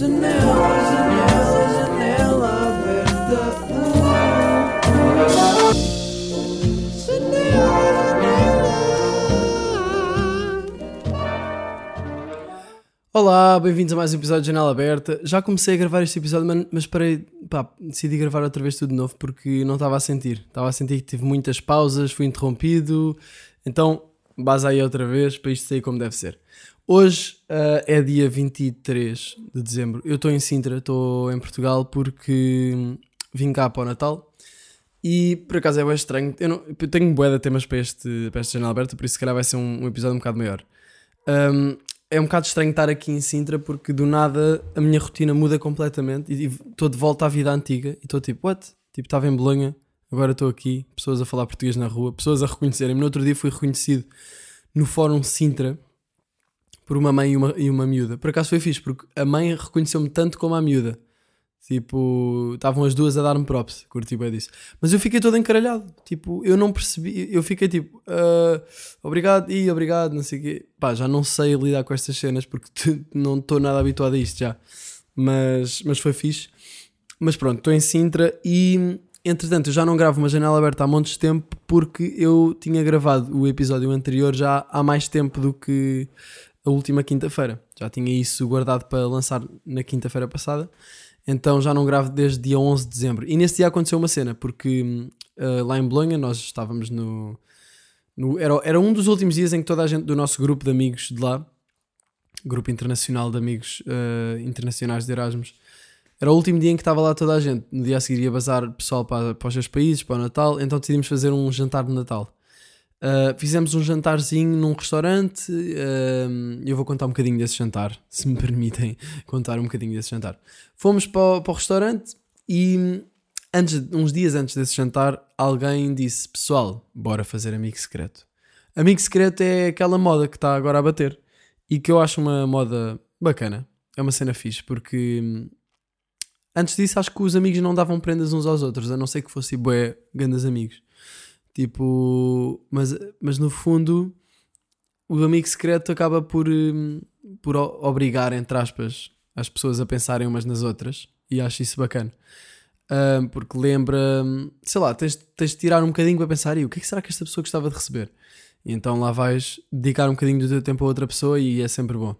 Janela, janela, janela aberta. Olá, bem-vindos a mais um episódio de Janela Aberta. Já comecei a gravar este episódio, mas- mas parei, pá, decidi gravar outra vez tudo de novo porque não estava a sentir. Estava a sentir que tive muitas pausas, fui interrompido. Então, base aí outra vez para isto sair como deve ser. Hoje ah, é dia 23 de dezembro. Eu estou em Sintra, estou em Portugal porque hum, vim cá para o Natal. E por acaso é bem estranho. Eu, não- eu tenho bué de temas para, este, para esta janela aberta, por isso se calhar vai ser um, um episódio um bocado maior. Um, é um bocado estranho estar aqui em Sintra porque do nada a minha rotina muda completamente e estou de volta à vida antiga e estou tipo, what? Tipo, estava em Bolonha, agora estou aqui, pessoas a falar português na rua, pessoas a reconhecerem-me. No outro dia fui reconhecido no Fórum Sintra por uma mãe e uma, e uma miúda. Por acaso foi fixe, porque a mãe reconheceu-me tanto como a miúda. Tipo, estavam as duas a dar-me props, curti bem disso. Mas eu fiquei todo encaralhado. Tipo, eu não percebi. Eu fiquei tipo, "Ah, obrigado e obrigado, não sei o quê. Pá, já não sei lidar com estas cenas porque não estou nada habituado a isto já. Mas, mas foi fixe. Mas pronto, estou em Sintra e entretanto eu já não gravo uma janela aberta há montes de tempo porque eu tinha gravado o episódio anterior já há mais tempo do que a última quinta-feira. Já tinha isso guardado para lançar na quinta-feira passada. Então já não gravo desde dia 11 de dezembro. E nesse dia aconteceu uma cena, porque ah, lá em Bolonha nós estávamos no. no- era, era um dos últimos dias em que toda a gente do nosso grupo de amigos de lá, grupo internacional de amigos ah, internacionais de Erasmus, era o último dia em que estava lá toda a gente. No dia a seguir ia bazar pessoal para, para os seus países, para o Natal, então decidimos fazer um jantar de Natal. Uh, fizemos um jantarzinho num restaurante. uh, eu vou contar um bocadinho desse jantar, se me permitem contar um bocadinho desse jantar. Fomos para o, para o restaurante e antes, uns dias antes desse jantar, alguém disse: Pessoal, bora fazer amigo secreto. Amigo secreto é aquela moda que está agora a bater e que eu acho uma moda bacana. É uma cena fixe porque antes disso acho que os amigos não davam prendas uns aos outros, a não ser que fossem bué grandes amigos. Tipo, mas, mas no fundo, o amigo secreto acaba por, hum, por obrigar, entre aspas, as pessoas a pensarem umas nas outras e acho isso bacana. Hum, porque lembra, hum, sei lá, tens, tens de tirar um bocadinho para pensar e o que é que será que esta pessoa gostava de receber? E então lá vais dedicar um bocadinho do teu tempo a outra pessoa e é sempre bom.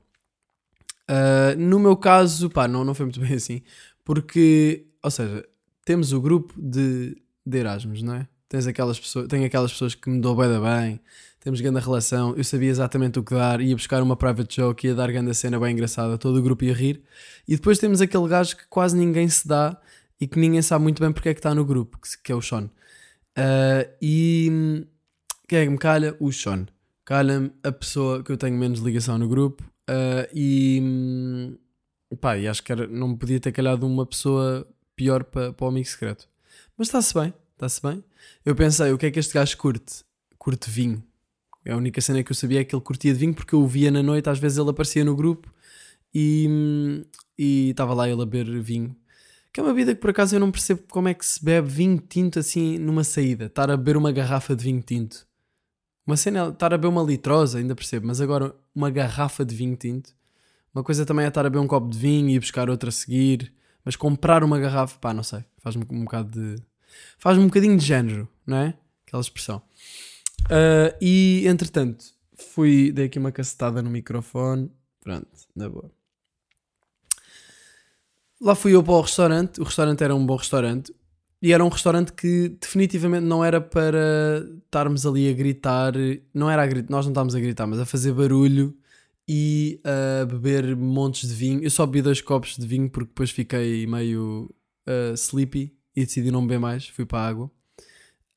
Uh, no meu caso, pá, não, não foi muito bem assim, porque, ou seja, temos o grupo de, de Erasmus, não é? Tens aquelas pessoas, tenho aquelas pessoas que me dão bem bem, temos grande relação, eu sabia exatamente o que dar, ia buscar uma private joke, ia dar grande cena bem engraçada, todo o grupo ia rir, e depois temos aquele gajo que quase ninguém se dá e que ninguém sabe muito bem porque é que está no grupo, que, é o Sean. Uh, e quem é que me calha? O Sean. Calha-me a pessoa que eu tenho menos ligação no grupo uh, e, pá, e acho que era, não podia ter calhado uma pessoa pior para, para o amigo secreto. Mas está-se bem, está-se bem. Eu pensei, o que é que este gajo curte? Curte vinho. A única cena que eu sabia é que ele curtia de vinho porque eu o via na noite, às vezes ele aparecia no grupo e estava lá ele a beber vinho. Que é uma vida que por acaso eu não percebo como é que se bebe vinho tinto assim numa saída. Estar a beber uma garrafa de vinho tinto. Uma cena é estar a beber uma litrosa, ainda percebo, mas agora uma garrafa de vinho tinto. Uma coisa também é estar a beber um copo de vinho e buscar outra a seguir. Mas comprar uma garrafa, pá, não sei. Faz-me um bocado de. Faz-me um bocadinho de género, não é? Aquela expressão. Ah, e entretanto, fui. Dei aqui uma cacetada no microfone. Pronto, na boa. Lá fui eu para o restaurante. O restaurante era um bom restaurante. E era um restaurante que definitivamente não era para estarmos ali a gritar. Não era a gritar, nós não estávamos a gritar, mas a fazer barulho e a beber montes de vinho. Eu só bebi dois copos de vinho porque depois fiquei meio ah, sleepy e decidi não beber mais. Fui para a água.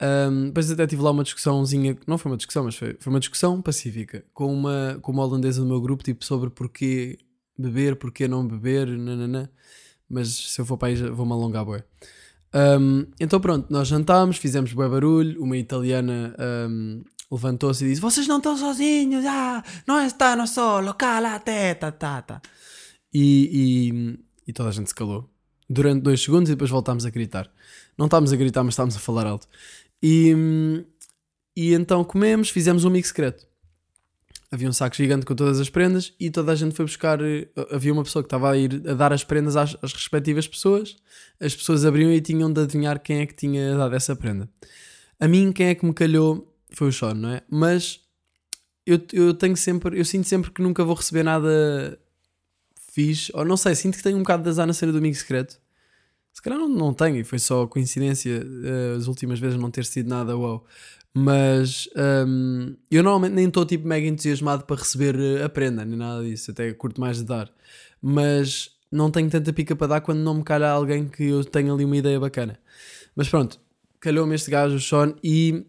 Um, depois até tive lá uma discussãozinha, não foi uma discussão, mas foi, foi uma discussão pacífica com uma, com uma holandesa do meu grupo, tipo sobre porquê beber, porquê não beber, nananã. Mas se eu for para aí vou-me alongar, bué. Um, então pronto, nós jantámos, fizemos bué barulho, uma italiana um, levantou-se e disse vocês não estão sozinhos, ah, não estão solo, calate, tá, tá, tá. E, e, e toda a gente se calou durante dois segundos e depois voltámos a gritar. Não estávamos a gritar, mas estávamos a falar alto. E, e então comemos, fizemos um amigo secreto. havia um saco gigante com todas as prendas e toda a gente foi buscar. eh, Havia uma pessoa que estava a ir a dar as prendas às, às respectivas pessoas. As pessoas abriam e tinham de adivinhar quem é que tinha dado essa prenda. A mim, quem é que me calhou foi o Sean, não é? Mas eu, eu tenho sempre, eu sinto sempre que nunca vou receber nada fixe, ou não sei, sinto que tenho um bocado de azar na cena do amigo secreto. Se calhar não, não tenho, e foi só coincidência eh, as últimas vezes não ter sido nada uau. Mas hum, eu normalmente nem estou tipo mega entusiasmado para receber eh, a prenda, nem nada disso, até curto mais de dar. Mas não tenho tanta pica para dar quando não me calha alguém que eu tenha ali uma ideia bacana. Mas pronto, calhou-me este gajo, o Sean, e.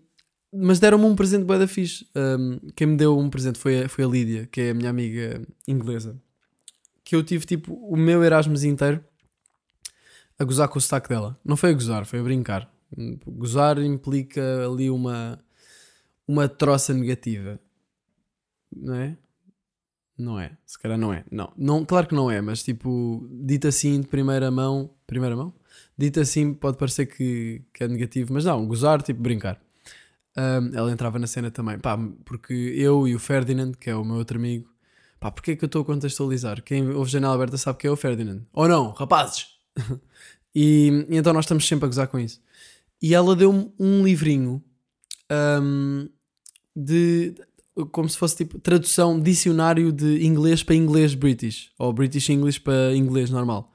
Mas deram-me um presente bué da fixe. Hum, quem me deu um presente foi a, foi a Lídia, que é a minha amiga inglesa. Que eu tive tipo o meu Erasmus inteiro a gozar com o sotaque dela. Não foi a gozar, foi a brincar. Gozar implica ali uma, uma troça negativa. Não é? Não é. Se calhar não é. Não. não. Claro que não é, mas tipo, dito assim de primeira mão. Primeira mão? Dito assim pode parecer que, que é negativo, mas não, gozar, tipo, brincar. Um, ela entrava na cena também. Pá, porque eu e o Ferdinand, que é o meu outro amigo, pá, porque é que eu estou a contextualizar? Quem ouve janela aberta sabe que é o Ferdinand. Ou não, rapazes! e, e então nós estamos sempre a gozar com isso. E ela deu-me um livrinho um, de. como se fosse tipo tradução, dicionário de inglês para inglês British, ou British English para inglês normal.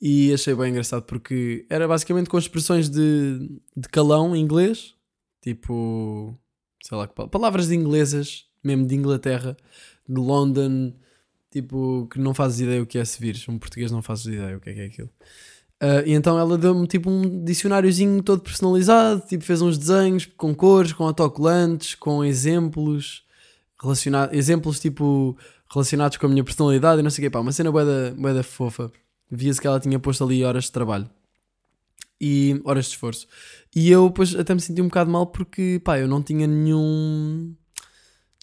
E achei bem engraçado porque era basicamente com expressões de, de calão em inglês, tipo, sei lá, palavras inglesas, mesmo de Inglaterra, de London, tipo, que não fazes ideia o que é se vires. Um português não fazes ideia o que é que é aquilo. Ah, e então ela deu-me tipo um dicionáriozinho todo personalizado, tipo, fez uns desenhos com cores, com autocolantes, com exemplos, relacionados, exemplos tipo relacionados com a minha personalidade e não sei o que, pá, uma cena bué da, bué da fofa. Via-se que ela tinha posto ali horas de trabalho e horas de esforço. E eu depois até me senti um bocado mal porque, pá, eu não tinha nenhum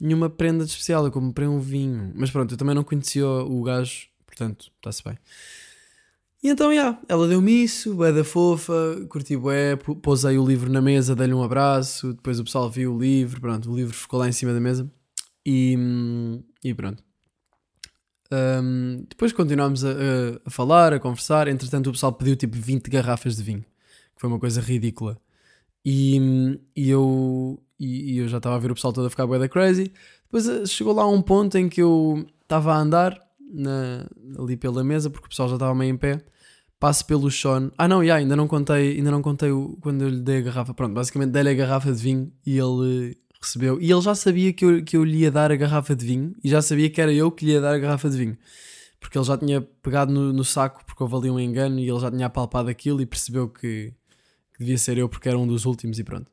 nenhuma prenda de especial, eu comprei um vinho. Mas pronto, eu também não conhecia o gajo, portanto, está-se bem. E então, já, ela deu-me isso, bué da fofa, curti bué, pousei o livro na mesa, dei-lhe um abraço, depois o pessoal viu o livro, pronto, o livro ficou lá em cima da mesa e, e pronto. Hum, depois continuámos a, a- falar, a conversar, entretanto o pessoal pediu tipo 20 garrafas de vinho, que foi uma coisa ridícula. E, e eu, e, e eu já estava a ver o pessoal todo a ficar bué da crazy. Depois eh, chegou lá um ponto em que eu estava a andar na- ali pela mesa, porque o pessoal já estava meio em pé. Passo pelo Sean. Ah, não, já, ainda não contei, ainda não contei o, quando eu lhe dei a garrafa. Pronto, basicamente dei-lhe a garrafa de vinho e ele eh, recebeu. E ele já sabia que eu, que eu lhe ia dar a garrafa de vinho e já sabia que era eu que lhe ia dar a garrafa de vinho. Porque ele já tinha pegado no, no saco porque houve ali um engano e ele já tinha apalpado aquilo e percebeu que, que devia ser eu porque era um dos últimos e pronto.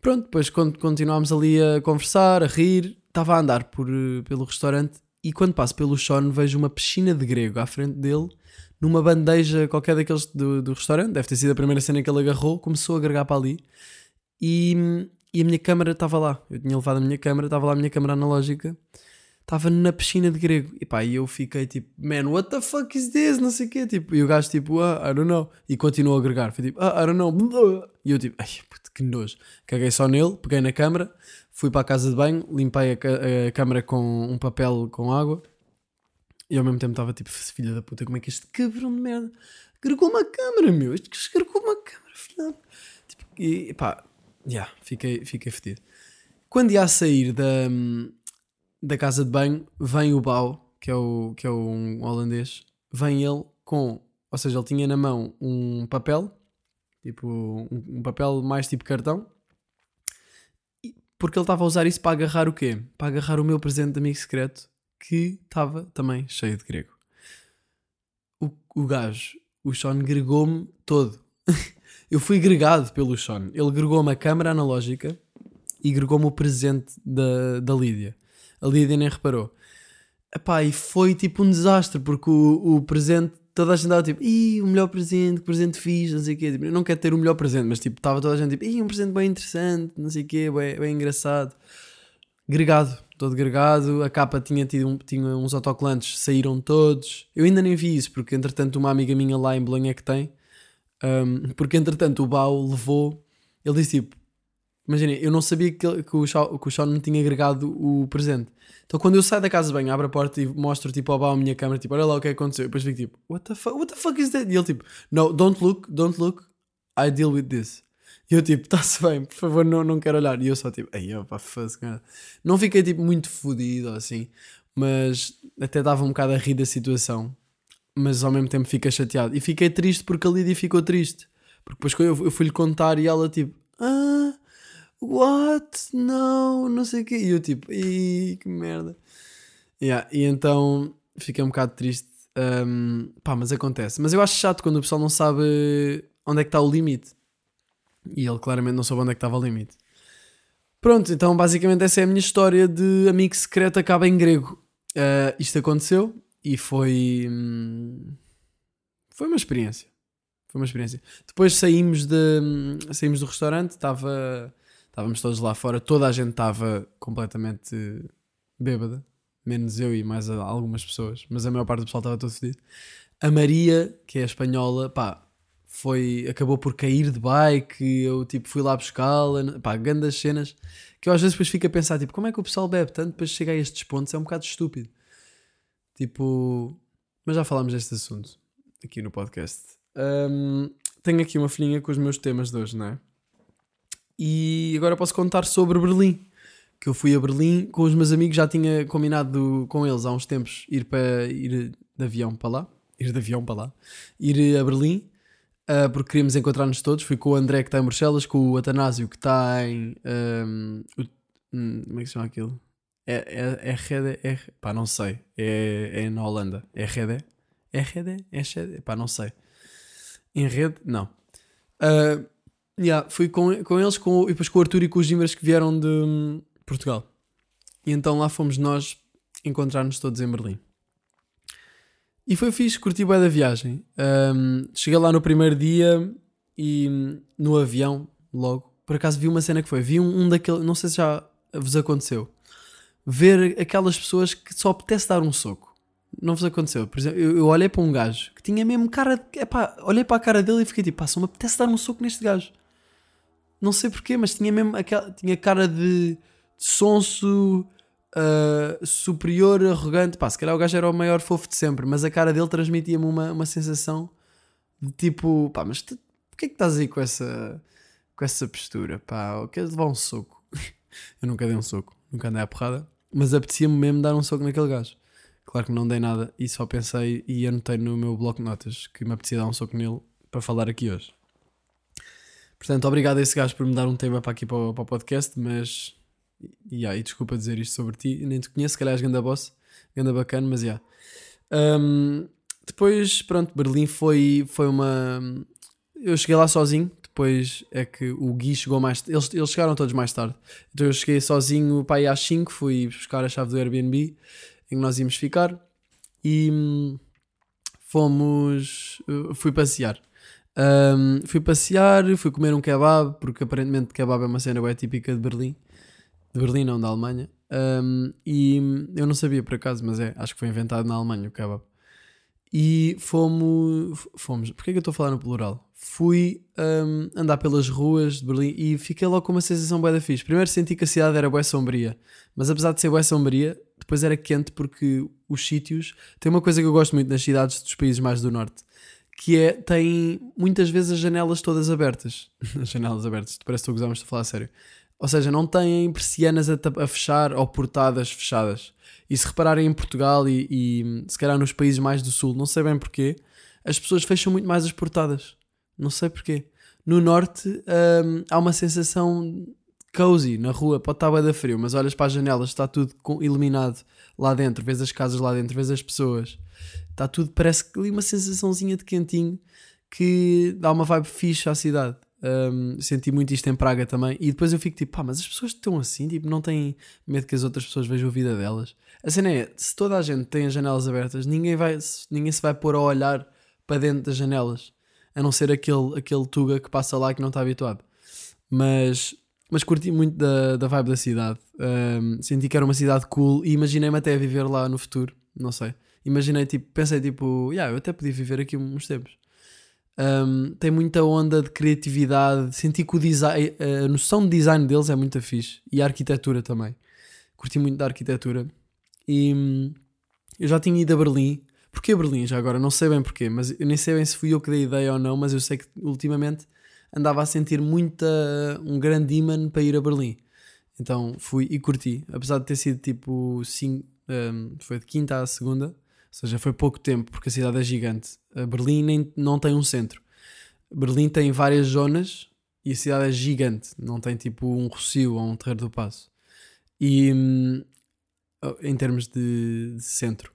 Pronto, depois quando continuámos ali a conversar, a rir, estava a andar por, eh, pelo restaurante e quando passo pelo Sean vejo uma piscina de grego à frente dele numa bandeja qualquer daqueles do, do restaurante, deve ter sido a primeira cena que ele agarrou, começou a agregar para ali e, e a minha câmera estava lá. Eu tinha levado a minha câmera, estava lá a minha câmera analógica, estava na piscina de grego. E pá, e eu fiquei tipo, man, what the fuck is this? Não sei o quê. Tipo, e o gajo tipo, ah, I don't know. E continuou a agregar. Foi tipo, ah, I don't know. E eu tipo, ai, puto, que nojo. Caguei só nele, peguei na câmera, fui para a casa de banho, limpei a, a câmera com um papel com água. E ao mesmo tempo estava tipo, filha da puta, como é que este cabrão de merda agregou uma câmera, meu? Este gajo agregou uma câmera, filha tipo, E pá, já, fiquei, fiquei fedido. Quando ia a sair da, da casa de banho, vem o Bau, que é, o, que é um holandês, vem ele com, ou seja, ele tinha na mão um papel, tipo, um, um papel mais tipo cartão, porque ele estava a usar isso para agarrar o quê? Para agarrar o meu presente de amigo secreto, que estava também cheio de grego. O, o gajo, o Sean, gregou-me todo. Eu fui gregado pelo Sean. Ele gregou-me a câmera analógica e gregou-me o presente da, da Lídia. A Lídia nem reparou. Epá, e foi tipo um desastre, porque o, o presente, toda a gente estava tipo, ih, o melhor presente, que presente fixe, não sei o quê. Tipo, eu não quero ter o melhor presente, mas tipo, estava toda a gente tipo, ih, um presente bem interessante, não sei o quê, bem, bem engraçado. Gregado, todo gregado. A capa tinha, tido um- tinha uns autocolantes, saíram todos. Eu ainda nem vi isso, porque entretanto uma amiga minha lá em Bolonha é que tem. Um, porque entretanto o Bau levou, ele disse tipo, Imaginem, eu não sabia que, que, o Sean, que o me tinha agregado o presente. Então quando eu saio da casa de banho, abro a porta e mostro tipo ao Bá a minha câmera, tipo, olha lá o que aconteceu. E depois fico tipo, what the fuck, what the fuck is that? E ele tipo, no, don't look, don't look, I deal with this. E eu tipo, está-se bem, por favor, não, não quero olhar. E eu só tipo, ai, opa, foda-se, cara. Não fiquei tipo muito fodido assim, mas até dava um bocado a rir da situação. Mas ao mesmo tempo fiquei chateado. E fiquei triste porque a Lídia ficou triste. Porque depois eu, eu fui-lhe contar e ela tipo, ah, what? Não, não sei o quê. E eu tipo, que merda. Yeah, e então fiquei um bocado triste. Um, pá, mas acontece. Mas eu acho chato quando o pessoal não sabe onde é que está o limite. E ele claramente não soube onde é que estava o limite. Pronto, então basicamente essa é a minha história de amigo secreto acaba em grego. Uh, isto aconteceu e foi. hum, foi uma experiência. Foi uma experiência. Depois saímos, de, hum, saímos do restaurante, estava, estávamos todos lá fora, toda a gente estava completamente bêbada, menos eu e mais a- algumas pessoas, mas a maior parte do pessoal estava todo fedido. A Maria, que é espanhola, pá, foi, acabou por cair de bike, eu tipo fui lá buscá-la, pá, grandes cenas, que eu às vezes depois fico a pensar, tipo, como é que o pessoal bebe tanto depois chega a estes pontos, é um bocado estúpido. Tipo, mas já falámos deste assunto aqui no podcast. Hum, tenho aqui uma folhinha com os meus temas de hoje, não é? E agora posso contar sobre Berlim. Que eu fui a Berlim com os meus amigos, já tinha combinado com eles há uns tempos ir, para, ir de avião para lá. Ir de avião para lá. Ir a Berlim, ah, porque queríamos encontrar-nos todos. Fui com o André que está em Bruxelas, com o Atanásio que está em. hum, como é que se chama aquilo? É, é, é Rede? É, pá, não sei. É, é na Holanda. É Rede? É Rede? É Rede? Pá, não sei. Em rede? Não. Ah, yeah, fui com, com eles com, e depois com o Arthur e com os Gimbras que vieram de hum, Portugal. E então lá fomos nós encontrar-nos todos em Berlim. E foi fixe, curti bem da viagem. Ahm, cheguei lá no primeiro dia e hum, no avião, logo, por acaso vi uma cena que foi, vi um, um daqueles, não sei se já vos aconteceu, ver aquelas pessoas que só apetece dar um soco. Não vos aconteceu? Por exemplo, eu, eu olhei para um gajo que tinha mesmo cara de. Epá, olhei para a cara dele e fiquei tipo, pá, só me apetece dar um soco neste gajo. Não sei porquê, mas tinha mesmo aquela. Tinha cara de, de sonso, ah, superior, arrogante. Pá, se calhar o gajo era o maior fofo de sempre, mas a cara dele transmitia-me uma, uma sensação de tipo, pá, mas tu, porquê que estás aí com essa, com essa postura? Pá, queres levar um soco? eu nunca dei um soco, nunca andei à porrada, mas apetecia-me mesmo dar um soco naquele gajo. Claro que não dei nada e só pensei e anotei no meu bloco de notas que me apetecia dar um soco nele para falar aqui hoje. Portanto, obrigado a esse gajo por me dar um tema para aqui para o, para o podcast, mas. E yeah, e desculpa dizer isto sobre ti, nem te conheço, se calhar és ganda boss, ganda bacana, mas já. Yeah. Um, depois, pronto, Berlim foi, foi uma. Eu cheguei lá sozinho, depois é que o Gui chegou mais. Eles, eles chegaram todos mais tarde. Então eu cheguei sozinho para aí às 5, fui buscar a chave do Airbnb em que nós íamos ficar e hum, fomos. uh, fui passear. Um, fui passear, fui comer um kebab, porque aparentemente kebab é uma cena bem típica de Berlim. De Berlim, não da Alemanha. Um, e eu não sabia por acaso, mas é, acho que foi inventado na Alemanha o kebab. E fomos. Fomos. Porquê que eu estou a falar no plural? Fui hum, andar pelas ruas de Berlim e fiquei logo com uma sensação bué da fixe. Primeiro senti que a cidade era bué sombria, mas apesar de ser bué sombria, depois era quente porque os sítios. Tem uma coisa que eu gosto muito nas cidades dos países mais do norte, que é. tem muitas vezes as janelas todas abertas. As janelas abertas, parece que estou a estou a falar a sério. Ou seja, não têm persianas a, a fechar ou portadas fechadas. E se repararem em Portugal e, e se calhar nos países mais do sul, não sei bem porquê, as pessoas fecham muito mais as portadas. Não sei porquê. No norte hum, há uma sensação cozy na rua, pode estar bem da frio, mas olhas para as janelas, está tudo iluminado lá dentro, vês as casas lá dentro, vês as pessoas, está tudo, parece que ali uma sensaçãozinha de quentinho que dá uma vibe fixe à cidade. Um, senti muito isto em Praga também. E depois eu fico tipo, pá, mas as pessoas estão assim, tipo, não têm medo que as outras pessoas vejam a vida delas. A cena é, se toda a gente tem as janelas abertas, ninguém, vai, ninguém se vai pôr a olhar para dentro das janelas, a não ser aquele, aquele Tuga que passa lá que não está habituado. Mas, mas curti muito da, da vibe da cidade. Um, senti que era uma cidade cool e imaginei-me até a viver lá no futuro. Não sei. Imaginei, tipo, pensei tipo, yeah, eu até podia viver aqui uns tempos. Um, tem muita onda de criatividade. Senti que o design, a noção de design deles é muito fixe. E a arquitetura também. Curti muito da arquitetura. E hum, eu já tinha ido a Berlim. Porquê Berlim já agora? Não sei bem porquê, mas eu nem sei bem se fui eu que dei ideia ou não, mas eu sei que ultimamente andava a sentir muita, um grande imã para ir a Berlim. Então fui e curti, apesar de ter sido tipo cinco, um, foi de quinta à segunda, ou seja, foi pouco tempo porque a cidade é gigante. A Berlim nem, não tem um centro. Berlim tem várias zonas e a cidade é gigante, não tem tipo um Rocio ou um Terreiro do Passo. E hum, em termos de, de centro.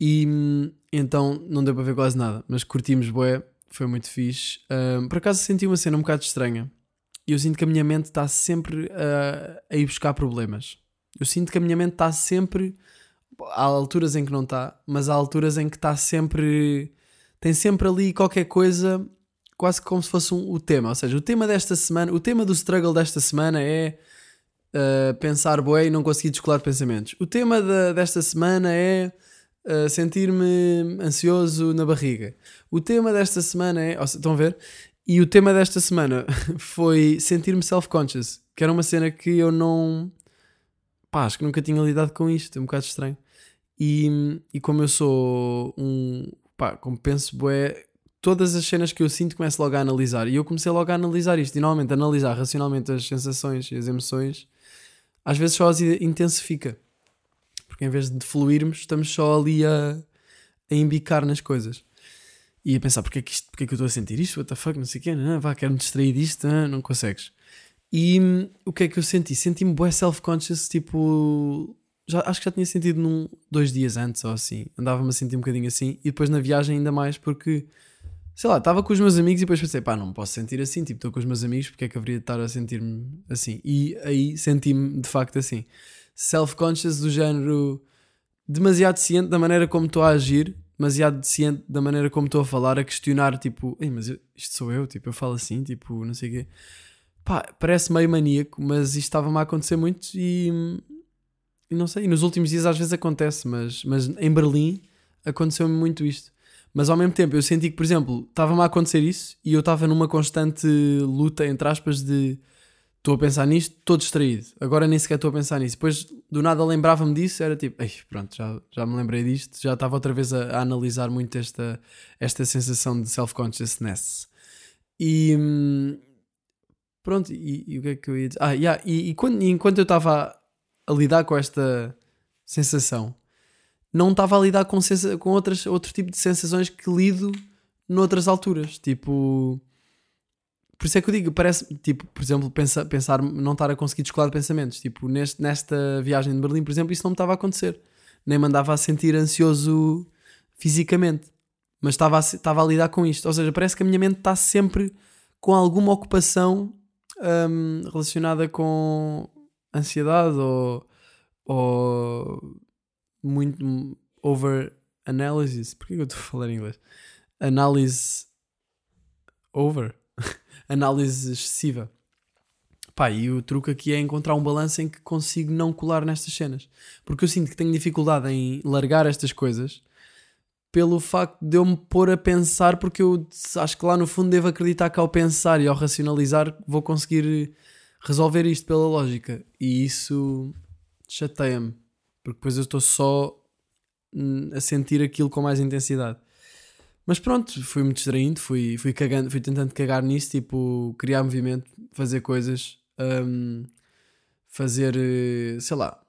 E hum, então não deu para ver quase nada, mas curtimos bué, foi muito fixe. Por acaso senti uma cena um bocado estranha. E eu sinto que a minha mente está sempre uh, a ir buscar problemas. Eu sinto que a minha mente está sempre. Há alturas em que não está, mas há alturas em que está sempre. Tem sempre ali qualquer coisa, quase como se fosse um, o tema. Ou seja, o tema desta semana, o tema do struggle desta semana é uh, pensar bué e não conseguir descolar de pensamentos. O tema de, desta semana é sentir-me ansioso na barriga. O tema desta semana é. Oh, estão a ver? E o tema desta semana foi sentir-me self-conscious, que era uma cena que eu não. Pá, acho que nunca tinha lidado com isto, é um bocado estranho. E, e como eu sou um. Pá, como penso, bué, todas as cenas que eu sinto começo logo a analisar. E eu comecei logo a analisar isto. E normalmente analisar racionalmente as sensações e as emoções, às vezes só as intensifica. Porque em vez de fluirmos, estamos só ali a, a embicar nas coisas. E a pensar, porque é que, isto, porque é que eu estou a sentir isto? What the fuck, não sei o quê, não, vá, quero-me distrair disto, não, não consegues. E hum, o que é que eu senti? Senti-me bué self-conscious, tipo... Já, acho que já tinha sentido num, dois dias antes ou assim. Andava-me a sentir um bocadinho assim. E depois na viagem ainda mais porque... Sei lá, estava com os meus amigos e depois pensei, pá, não posso sentir assim. Tipo, estou com os meus amigos, porque é que haveria de estar a sentir-me assim? E aí senti-me de facto assim. Self-conscious do género... Demasiado ciente da maneira como estou a agir demasiado ciente da maneira como estou a falar, a questionar, tipo, Ei, mas eu, isto sou eu, tipo, eu falo assim, tipo, não sei o quê. Pá, parece meio maníaco, mas isto estava-me a acontecer muito e, e não sei, e nos últimos dias às vezes acontece, mas, mas em Berlim aconteceu-me muito isto. Mas ao mesmo tempo eu senti que, por exemplo, estava-me a acontecer isso e eu estava numa constante luta, entre aspas, de estou a pensar nisto, estou distraído. Agora nem sequer estou a pensar nisso. Depois do nada lembrava-me disso, era tipo, Ei, pronto, já, já me lembrei disto, já estava outra vez a, a analisar muito esta, esta sensação de self-consciousness. E pronto, e, e, o que é que eu ia dizer? Ah, yeah, e, e, quando, e enquanto eu estava a, a lidar com esta sensação, não estava a lidar com, com outras, outro tipo de sensações que lido noutras alturas, tipo por isso é que eu digo, parece, tipo, por exemplo, pensa, pensar, não estar a conseguir descolar de pensamentos. Tipo, neste, nesta viagem de Berlim, por exemplo, isso não me estava a acontecer. Nem me andava a sentir ansioso fisicamente. Mas estava a, estava a lidar com isto. Ou seja, parece que a minha mente está sempre com alguma ocupação um, relacionada com ansiedade ou, ou muito over analysis. Porquê que eu estou a falar em inglês? Análise over análise excessiva. Pá, e o truque aqui é encontrar um balanço em que consigo não colar nestas cenas. Porque eu sinto que tenho dificuldade em largar estas coisas pelo facto de eu me pôr a pensar, porque eu acho que lá no fundo devo acreditar que ao pensar e ao racionalizar vou conseguir resolver isto pela lógica. E isso chateia-me, porque depois eu estou só hum, a sentir aquilo com mais intensidade. Mas pronto, fui me distraindo, fui, fui cagando, fui tentando cagar nisso, tipo, criar movimento, fazer coisas, um, fazer, eh, sei lá,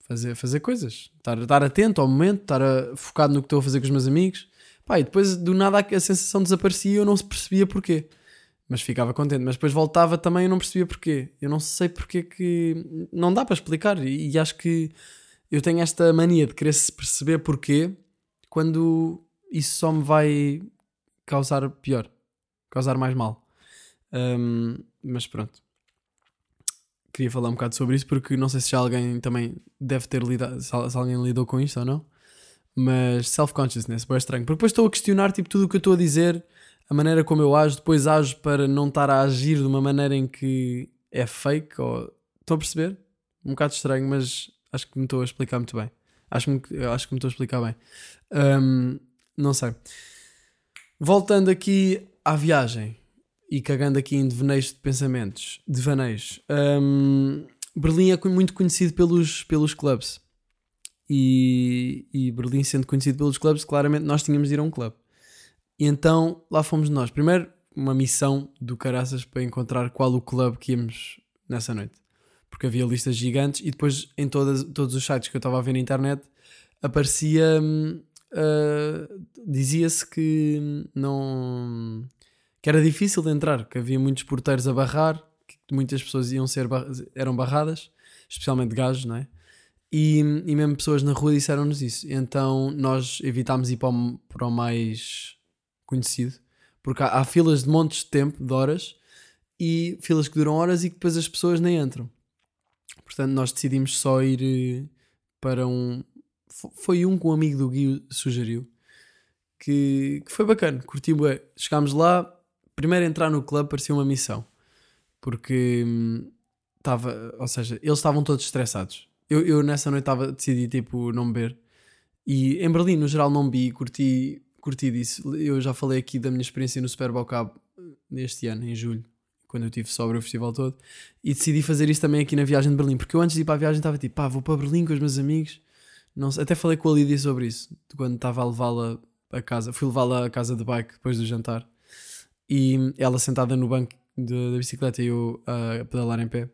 fazer, fazer coisas, estar, estar atento ao momento, estar a, focado no que estou a fazer com os meus amigos. Pá, e depois do nada a sensação desaparecia e eu não se percebia porquê. Mas ficava contente, mas depois voltava também e eu não percebia porquê. Eu não sei porquê que. Não dá para explicar. E, e acho que eu tenho esta mania de querer se perceber porquê quando isso só me vai causar pior, causar mais mal. Um, mas pronto. Queria falar um bocado sobre isso porque não sei se já alguém também deve ter lidado, se alguém lidou com isto ou não. Mas self-consciousness, bem estranho. Porque depois estou a questionar tipo, tudo o que eu estou a dizer, a maneira como eu ajo, depois ajo para não estar a agir de uma maneira em que é fake. Ou... Estão a perceber? Um bocado estranho, mas acho que me estou a explicar muito bem. Acho, acho que me estou a explicar bem. Um, não sei. Voltando aqui à viagem e cagando aqui em devaneios de pensamentos, devaneios, hum, Berlim é muito conhecido pelos, pelos clubes. E, e Berlim sendo conhecido pelos clubes, claramente nós tínhamos de ir a um clube. E então lá fomos nós. Primeiro, uma missão do caraças para encontrar qual o clube que íamos nessa noite. Porque havia listas gigantes e depois em todas, todos os sites que eu estava a ver na internet aparecia. hum, ah, dizia-se que não. que era difícil de entrar, que havia muitos porteiros a barrar, que muitas pessoas iam ser bar- eram barradas, especialmente gajos, não é? E, e mesmo pessoas na rua disseram-nos isso. Então nós evitámos ir para o, para o mais conhecido, porque há, há filas de montes de tempo, de horas, e filas que duram horas e que depois as pessoas nem entram. Portanto, nós decidimos só ir eh, para um. Fo- Foi um que um amigo do Gui sugeriu, que, que foi bacana, curti. Chegámos lá, primeiro entrar no clube parecia uma missão, porque estava, ou seja, eles estavam todos estressados. Eu, eu nessa noite estava decidi tipo não beber. E em Berlim, no geral, não e curti, curti disso. Eu já falei aqui da minha experiência no Super Cabo neste ano, em julho, quando eu estive sobre o festival todo. E decidi fazer isso também aqui na viagem de Berlim, porque eu antes de ir para a viagem estava tipo, pá, vou para Berlim com os meus amigos. Não sei, até falei com a Lídia sobre isso, quando estava a levá-la a casa. Fui levá-la a casa de bike depois do jantar. E ela sentada no banco de- da bicicleta e eu a pedalar em pé.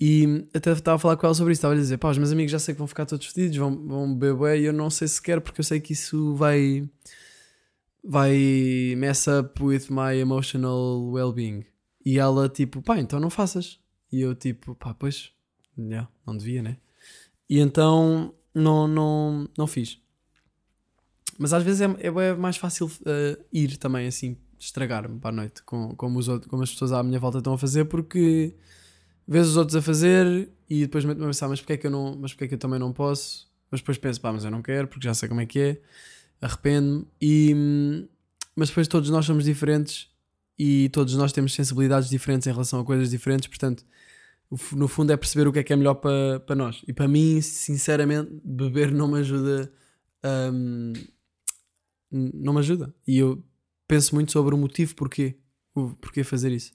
E até estava a falar com ela sobre isso. Estava a dizer: pá, os meus amigos já sei que vão ficar todos fedidos, vão, vão beber e eu não sei se quero, porque eu sei que isso vai. vai mess up with my emotional well-being. E ela, tipo, pá, então não faças. E eu, tipo, pá, pois, yeah, não devia, né? E então não, não, não fiz. Mas às vezes é, é mais fácil eh, ir também, assim, estragar-me para a noite, com, como, os outros, como as pessoas à minha volta estão a fazer, porque vês os outros a fazer e depois meto-me a pensar, mas porque é que eu não, mas porque é que eu também não posso? Mas depois penso, pá, mas eu não quero, porque já sei como é que é, arrependo-me. E, mas depois todos nós somos diferentes e todos nós temos sensibilidades diferentes em relação a coisas diferentes, portanto, no fundo é perceber o que é que é melhor para, para nós. E para mim, sinceramente, beber não me ajuda. n- não me ajuda. E eu penso muito sobre o motivo porquê. Porquê fazer isso.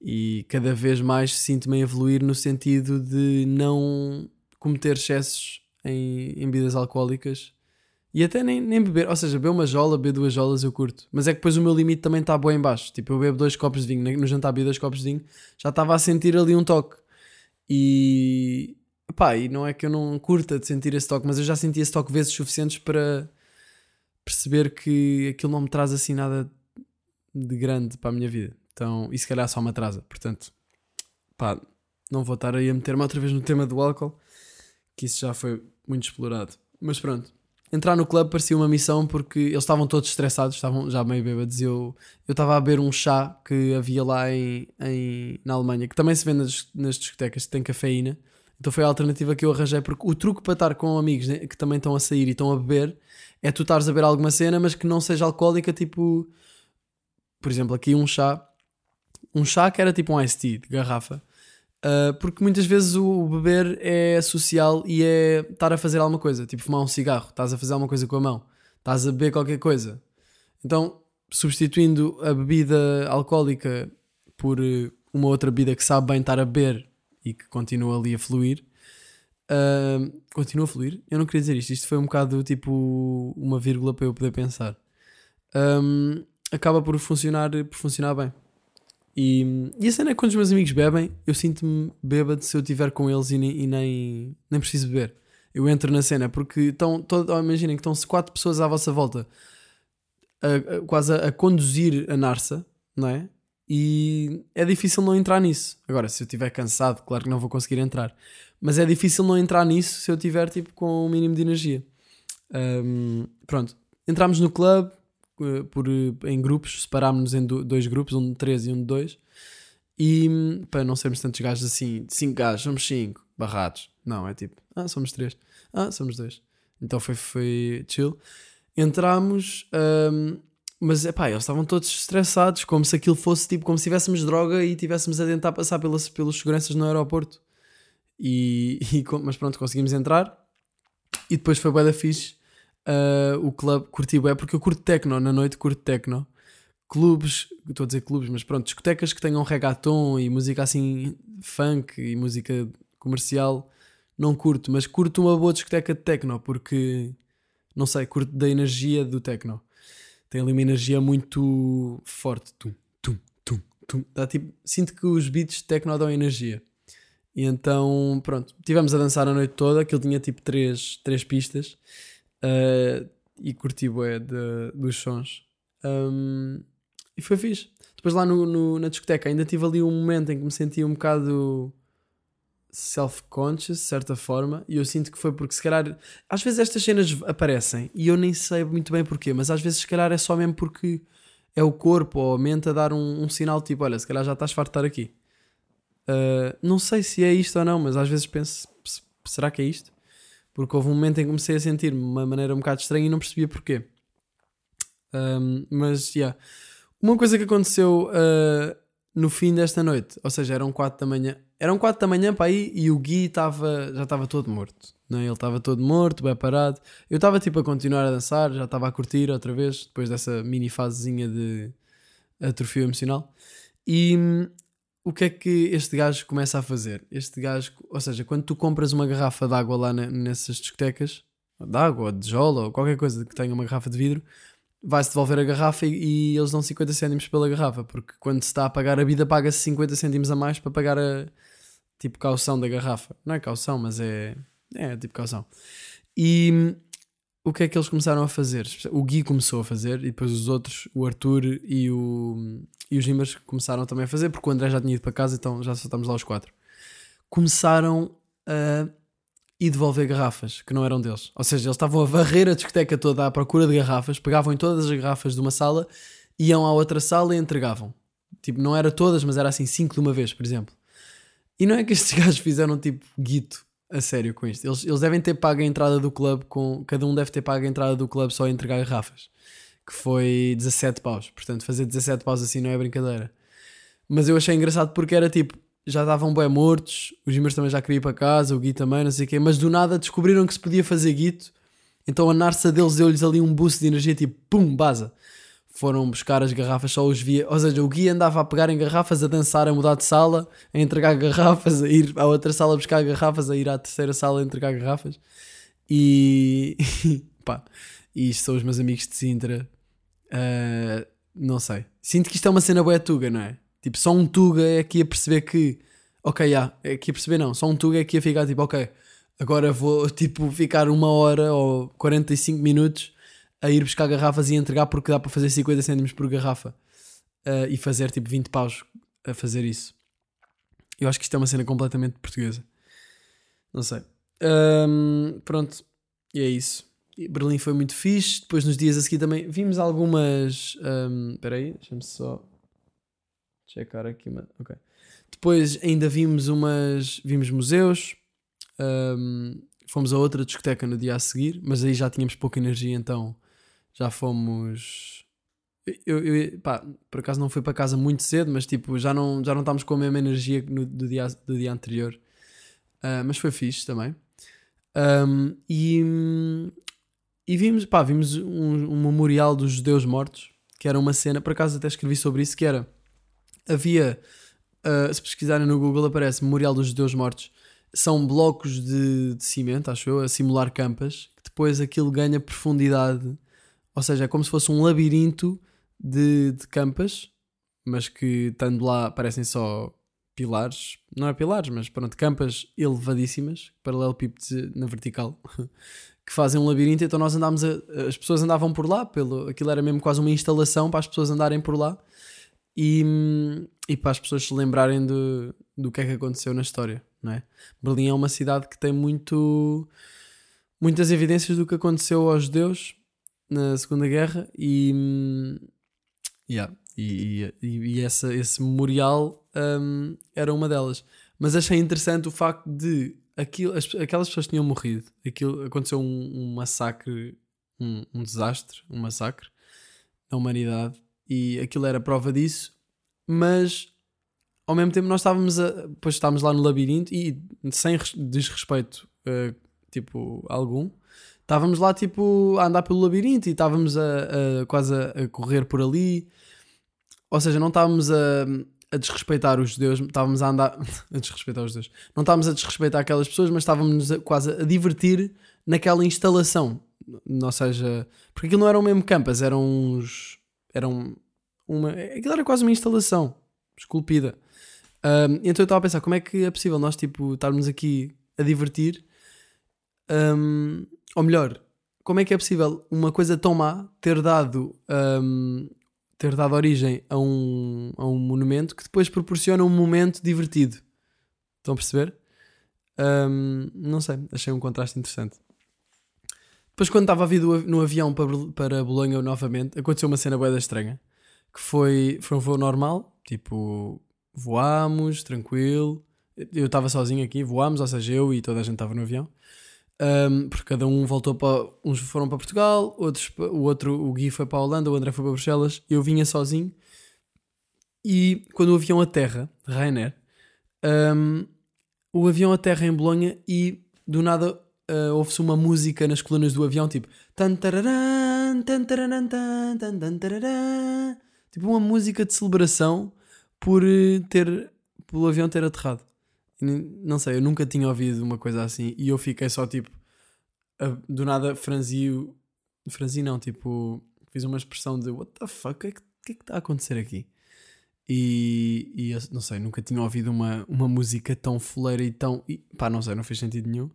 E cada vez mais sinto-me a evoluir no sentido de não cometer excessos em, em bebidas alcoólicas e até nem, nem beber. Ou seja, beber uma jola, beber duas jolas eu curto. Mas é que depois o meu limite também está bem em baixo. Tipo, eu bebo dois copos de vinho, no jantar bebi dois copos de vinho, já estava a sentir ali um toque. E pá, e não é que eu não curta de sentir esse toque, mas eu já senti esse toque vezes suficientes para perceber que aquilo não me traz assim nada de grande para a minha vida. Então, e se calhar só me atrasa. Portanto, pá, não vou estar aí a meter-me outra vez no tema do álcool, que isso já foi muito explorado. Mas pronto, entrar no clube parecia uma missão porque eles estavam todos estressados, estavam já meio bêbados. Eu eu estava a beber um chá que havia lá em, em- na Alemanha, que também se vende nas, nas discotecas, que tem cafeína. Então foi a alternativa que eu arranjei, porque o truque para estar com amigos né, que também estão a sair e estão a beber é tu estares a beber alguma cena, mas que não seja alcoólica, tipo, por exemplo, aqui um chá, um chá que era tipo um iced tea de garrafa, Uh, porque muitas vezes o beber é social e é estar a fazer alguma coisa, tipo fumar um cigarro, estás a fazer alguma coisa com a mão, estás a beber qualquer coisa. Então, substituindo a bebida alcoólica por uh, uma outra bebida que sabe bem estar a beber e que continua ali a fluir, uh, continua a fluir. Eu não queria dizer isto, isto foi um bocado tipo uma vírgula para eu poder pensar. Um, acaba por funcionar, por funcionar bem. E, e a cena é que quando os meus amigos bebem, eu sinto-me bêbado se eu estiver com eles e, nem, e nem, nem preciso beber. Eu entro na cena porque estão, todo, oh, imaginem que estão quatro pessoas à vossa volta a- a- quase a, a conduzir a Narsa, não é? E é difícil não entrar nisso. Agora, se eu estiver cansado, claro que não vou conseguir entrar. Mas é difícil não entrar nisso se eu estiver tipo, com o mínimo de energia. Ahm, pronto. Entramos no clube por, eh, em grupos, separámos-nos em do- dois grupos, um de três e um de dois. E para não sermos tantos gajos assim, cinco gajos, somos cinco, barrados. Não, é tipo, ah, somos três. Ah, somos dois. Então foi, foi chill. Entramos, hum, mas é pá, eles estavam todos estressados, como se aquilo fosse tipo, como se tivéssemos droga e tivéssemos a tentar passar pelas, pelos seguranças no aeroporto. E, e mas pronto, conseguimos entrar. E depois foi bué da fixe uh, o clube, curti é porque eu curto techno, na noite curto techno. Clubes, estou a dizer clubes, mas pronto, discotecas que tenham reggaeton e música assim funk e música comercial, não curto, mas curto uma boa discoteca de techno porque não sei, curto da energia do techno. Tem ali uma energia muito forte. Tum, tum, tum, tum. Dá, tipo, sinto que os beats de techno dão energia. E então, pronto, tivemos a dançar a noite toda. Aquilo tinha tipo três, três pistas. Uh, e curti bué de, dos sons. Um, e foi fixe. Depois lá no, no, na discoteca ainda tive ali um momento em que me senti um bocado self-conscious, de certa forma, e eu sinto que foi porque se calhar às vezes estas cenas aparecem e eu nem sei muito bem porquê, mas às vezes se calhar é só mesmo porque é o corpo ou a mente a dar um, um sinal tipo: olha, se calhar já estás farto de estar aqui. Uh, não sei se é isto ou não, mas às vezes penso: será que é isto? Porque houve um momento em que comecei a sentir-me de uma maneira um bocado estranha e não percebia porquê. Um, mas, yeah. Uma coisa que aconteceu uh, no fim desta noite, ou seja, eram 4 da manhã, eram 4 da manhã para aí e o Gui tava, já estava todo morto. Não, é? ele estava todo morto, bem parado. Eu estava tipo a continuar a dançar, já estava a curtir outra vez, depois dessa mini fasezinha de atrofio emocional. E o que é que este gajo começa a fazer? Este gajo, ou seja, quando tu compras uma garrafa de água lá na, nessas discotecas, de água, ou de jola, ou qualquer coisa que tenha uma garrafa de vidro, vai-se devolver a garrafa e, e, eles dão 50 cêntimos pela garrafa, porque quando se está a pagar a vida, paga-se 50 cêntimos a mais para pagar a tipo caução da garrafa. Não é caução, mas é, é tipo caução. E o que é que eles começaram a fazer? O Gui começou a fazer e depois os outros, o Arthur e, o, e os Gimbers começaram também a fazer, porque o André já tinha ido para casa, então já só estamos lá os quatro. Começaram a e devolver garrafas que não eram deles. Ou seja, eles estavam a varrer a discoteca toda à procura de garrafas, pegavam em todas as garrafas de uma sala, iam à outra sala e entregavam. Tipo, não era todas, mas era assim cinco de uma vez, por exemplo. E não é que estes gajos fizeram tipo guito a sério com isto. Eles, eles devem ter pago a entrada do clube com. Cada um deve ter pago a entrada do clube só a entregar garrafas. Que foi 17 paus. Portanto, fazer 17 paus assim não é brincadeira. Mas eu achei engraçado porque era tipo já estavam bem mortos, os Gimers também já queriam ir para casa, o Gui também, não sei o quê, mas do nada descobriram que se podia fazer guito, então a Narsa deles deu-lhes ali um boost de energia, tipo, pum, baza. Foram buscar as garrafas, só os via, ou seja, o Gui andava a pegar em garrafas, a dançar, a mudar de sala, a entregar garrafas, a ir à outra sala buscar garrafas, a ir à terceira sala a entregar garrafas. E pá, e isto são os meus amigos de Sintra. Uh, não sei. Sinto que isto é uma cena boa tuga, não é? Tipo, só um Tuga é que ia perceber que, ok, já, yeah, é que ia perceber não, só um Tuga é que ia ficar tipo, ok, agora vou tipo ficar uma hora ou 45 minutos a ir buscar garrafas e entregar porque dá para fazer 50 cêntimos por garrafa uh, e fazer tipo 20 paus a fazer isso. Eu acho que isto é uma cena completamente portuguesa. Não sei. Um, pronto, e é isso. Berlim foi muito fixe. Depois, nos dias a seguir, também vimos algumas. Espera um, aí, deixa-me só checar aqui uma. Ok. Depois ainda vimos umas. Vimos museus. Um, fomos a outra discoteca no dia a seguir, mas aí já tínhamos pouca energia, então já fomos. Eu, eu, pá, por acaso não fui para casa muito cedo, mas tipo, já não, já não estávamos com a mesma energia no, do, dia, do dia anterior. Uh, mas foi fixe também. Um, e, e vimos, pá, vimos um, um memorial dos judeus mortos, que era uma cena, por acaso até escrevi sobre isso, que era havia, uh, se pesquisarem no Google, aparece Memorial dos Judeus Mortos. São blocos de, de cimento, acho eu, a simular campas, que depois aquilo ganha profundidade. Ou seja, é como se fosse um labirinto de, de campas, mas que estando lá parecem só pilares, não é pilares, mas pronto, campas elevadíssimas, paralelepípedos na vertical, que fazem um labirinto. Então nós andámos a, as pessoas andavam por lá, pelo, aquilo era mesmo quase uma instalação para as pessoas andarem por lá e, e para as pessoas se lembrarem do, do que é que aconteceu na história, não é? Berlim é uma cidade que tem muito, muitas evidências do que aconteceu aos judeus na Segunda Guerra e, yeah, e, e, e essa, esse memorial um, era uma delas. Mas achei interessante o facto de aquilo, as, aquelas pessoas tinham morrido, aquilo, aconteceu um, um massacre, um, um desastre, um massacre na humanidade e aquilo era prova disso, mas ao mesmo tempo nós estávamos a, depois estávamos lá no labirinto e sem desrespeito uh, tipo algum Estávamos lá tipo a andar pelo labirinto e estávamos a, a- quase a, a correr por ali. Ou seja, não estávamos a, a desrespeitar os judeus, estávamos a andar a desrespeitar os judeus. Não estávamos a desrespeitar aquelas pessoas, mas estávamos quase a divertir naquela instalação. Ou seja, porque aquilo não era o mesmo campus, eram uns. Eram uma. Aquilo era quase uma instalação esculpida. Um, então eu estava a pensar, como é que é possível nós tipo, estarmos aqui a divertir? Um, ou melhor, como é que é possível uma coisa tão má ter dado, um, ter dado origem a um, a um monumento que depois proporciona um momento divertido? Estão a perceber? Um, não sei, achei um contraste interessante. Depois, quando estava a vir no avião para, para Bolonha novamente, aconteceu uma cena boeda estranha. Que foi, foi um voo normal, tipo, voámos, tranquilo. Eu estava sozinho aqui, voámos, ou seja, eu e toda a gente estava no avião. Um, porque cada um voltou para. Uns foram para Portugal, outros, o outro, o Gui foi para a Holanda, o André foi para Bruxelas. Eu vinha sozinho. E quando o avião aterra, Ryanair, um, o avião aterra em Bolonha e do nada uh, ouve-se uma música nas colunas do avião, tipo. Tipo uma música de celebração por eh, ter. pelo avião ter aterrado. Não sei, eu nunca tinha ouvido uma coisa assim e eu fiquei só tipo. do nada franzi. Franzi não, tipo. Fiz uma expressão de what the fuck, o que é que, que é que está a acontecer aqui? E, e eu não sei, nunca tinha ouvido uma, uma música tão foleira e tão. E, pá, não sei, não fez sentido nenhum.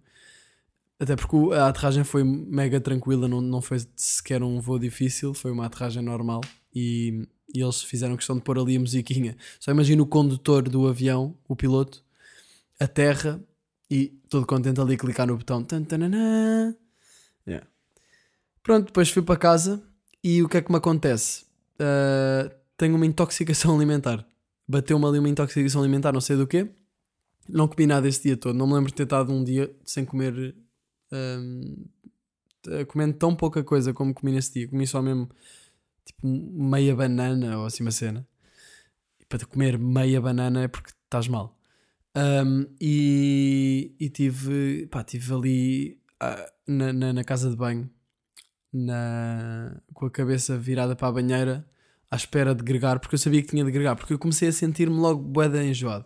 Até porque a aterragem foi mega tranquila, não, não foi sequer um voo difícil, foi uma aterragem normal e, e eles fizeram questão de pôr ali a musiquinha. Só imagino o condutor do avião, o piloto, aterra e todo contente ali clicar no botão. Tan, tananã. Yeah. Pronto, depois fui para casa e o que é que me acontece? Ah, tenho uma intoxicação alimentar. Bateu-me ali uma intoxicação alimentar, não sei do quê. Não comi nada esse dia todo. Não me lembro de ter estado um dia sem comer. ahm, eh, comendo tão pouca coisa como comi nesse dia. Comi só mesmo tipo meia banana ou assim uma cena. E para comer meia banana é porque estás mal. Ahm, e, e tive, pá, tive ali ah, na, na, na casa de banho na, com a cabeça virada para a banheira à espera de gregar, porque eu sabia que tinha de gregar, porque eu comecei a sentir-me logo boeda enjoado.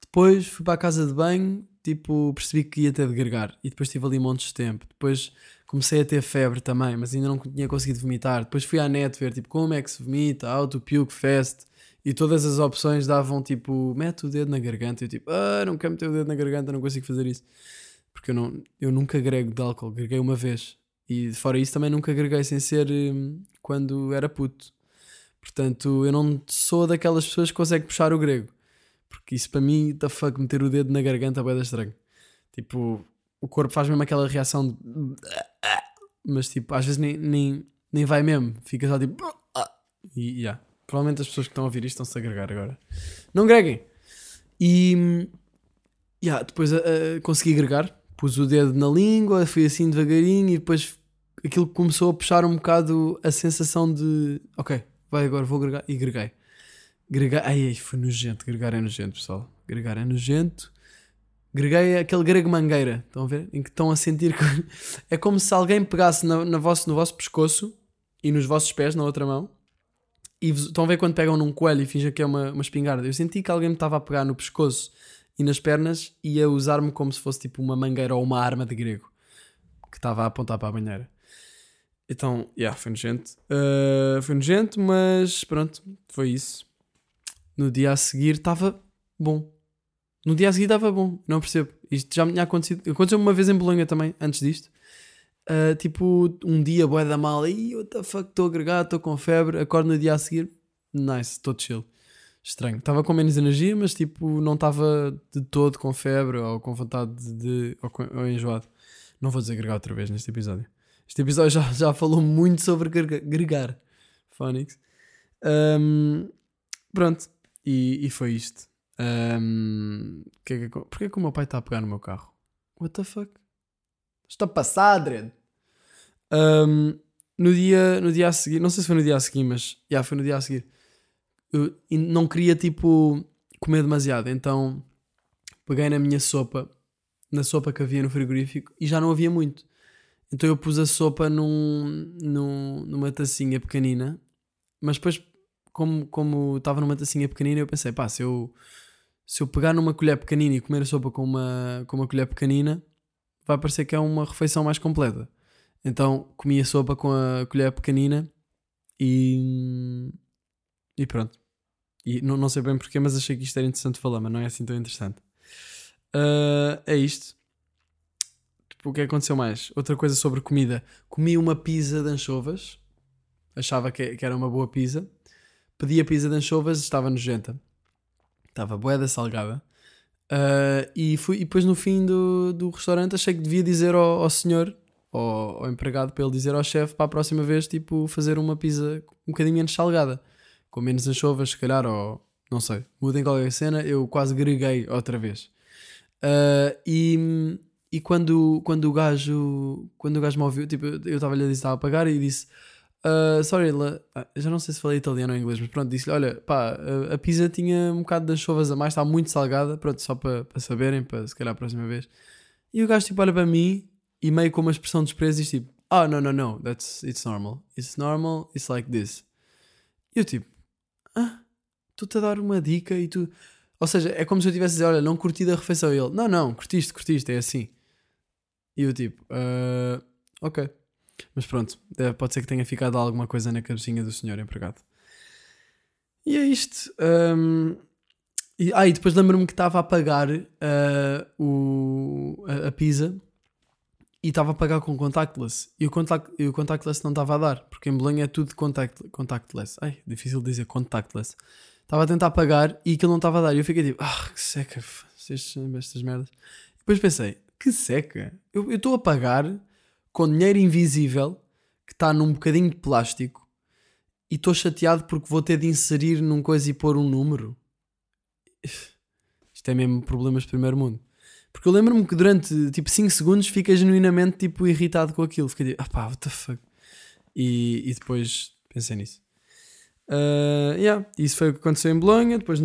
Depois fui para a casa de banho, tipo, percebi que ia ter de gregar, e depois tive ali montes de tempo. Depois comecei a ter febre também, mas ainda não tinha conseguido vomitar. Depois fui à net ver, tipo, como é que se vomita, auto, puke, fast, e todas as opções davam, tipo, mete o dedo na garganta, eu tipo, ah, não quero meter o dedo na garganta, não consigo fazer isso. Porque eu, não, eu nunca grego de álcool, greguei uma vez. E fora isso também nunca greguei sem ser hum, quando era puto. Portanto, eu não sou daquelas pessoas que consegue puxar o grego. Porque isso para mim, the fuck, meter o dedo na garganta é estranho. Tipo, o corpo faz mesmo aquela reação de... Mas tipo, às vezes nem, nem, nem vai mesmo. Fica só tipo... E yeah. Provavelmente as pessoas que estão a ouvir isto estão-se a agregar agora. Não greguem! E... Yeah, depois ah, consegui agregar. Pus o dedo na língua, fui assim devagarinho e depois aquilo começou a puxar um bocado a sensação de... Ok, vai agora, vou agregar. E greguei. Gregar, ai, ai, foi nojento. Gregar é nojento, pessoal. Gregar é nojento. Greguei é aquele grego mangueira, estão a ver? Em que estão a sentir que é como se alguém pegasse na, na vosso, no vosso pescoço e nos vossos pés, na outra mão, e estão a ver quando pegam num coelho e fingem que é uma, uma espingarda. Eu senti que alguém me estava a pegar no pescoço e nas pernas e a usar-me como se fosse tipo uma mangueira ou uma arma de grego que estava a apontar para a banheira. Então, yeah, foi nojento. Uh, foi nojento, mas pronto, foi isso. No dia a seguir estava bom. No dia a seguir estava bom, não percebo. Isto já me tinha acontecido. Aconteceu uma vez em Bolonha também, antes disto. Uh, tipo, um dia boé da mal, e what the fuck, estou agregado, estou com febre, acordo no dia a seguir, nice, estou chill. Estranho. Estava com menos energia, mas tipo, não estava de todo com febre ou com vontade de. ou, com- ou enjoado. Não vou desagregar outra vez neste episódio. Este episódio já, já falou muito sobre grega- gregar. Phonics. Um, pronto. E, e foi isto. Um, que é que, porquê que o meu pai está a pegar no meu carro? What the fuck? Está a passar, Dredd. Um, no, dia, no dia a seguir, não sei se foi no dia a seguir, mas já foi no dia a seguir. E não queria tipo comer demasiado, então peguei na minha sopa, na sopa que havia no frigorífico e já não havia muito. Então eu pus a sopa num, num, numa tacinha pequenina, mas depois, como, como estava numa tacinha pequenina, eu pensei, pá, se eu, se eu pegar numa colher pequenina e comer a sopa com uma, com uma colher pequenina, vai parecer que é uma refeição mais completa. Então comi a sopa com a colher pequenina e, e pronto. E não, não sei bem porquê, mas achei que isto era interessante falar, mas não é assim tão interessante. Ah, é isto. Tipo, o que aconteceu mais? Outra coisa sobre comida. Comi uma pizza de anchovas. Achava que, que era uma boa pizza. Pedi a pizza de anchovas, estava nojenta. Estava boeda salgada. Ah, e, fui, e depois no fim do, do restaurante achei que devia dizer ao, ao senhor, ao, ao empregado, para ele dizer ao chefe para a próxima vez, tipo, fazer uma pizza um bocadinho menos salgada. Com menos anchovas, se calhar, ou não sei. Mudem qualquer cena, eu quase greguei outra vez. Ah, e e quando, quando o gajo quando o gajo me ouviu, tipo, eu estava-lhe a dizer estava a pagar e disse "Ah, sorry, la- ah, já não sei se falei italiano ou inglês, mas pronto, disse-lhe, olha, pá, a, a pizza tinha um bocado de anchovas a mais, está muito salgada, pronto, só para para saberem, para se calhar a próxima vez. E o gajo tipo olha para mim e meio com uma expressão de desprezo diz tipo, ah, no, no, no, that's, it's normal. It's normal, it's like this. E eu tipo, ah, tu-te a dar uma dica e tu... Ou seja, é como se eu tivesse a dizer, olha, não curti da refeição. E ele, não, não, curtiste, curtiste, é assim. E eu tipo, "Ah, ok. Mas pronto, pode ser que tenha ficado alguma coisa na cabecinha do senhor empregado. E é isto. ahm, e, ah, e depois lembro-me que estava a pagar ah, o, a, a pizza e estava a pagar com contactless. E o, contact, e o contactless não estava a dar, porque em Bolonha é tudo contact, contactless. Ai, difícil de dizer contactless. Estava a tentar pagar e aquilo não estava a dar. E eu fiquei tipo, ah, que seca, estes- estas merdas. Depois pensei, que seca. Eu estou a pagar com dinheiro invisível que está num bocadinho de plástico e estou chateado porque vou ter de inserir num coisa e pôr um número. Isto é mesmo problemas de primeiro mundo. Porque eu lembro-me que durante tipo 5 segundos fica genuinamente tipo irritado com aquilo. Fiquei tipo, ah pá, what the fuck. E, e depois pensei nisso. Ah, yeah, isso foi o que aconteceu em Bolonha. Depois,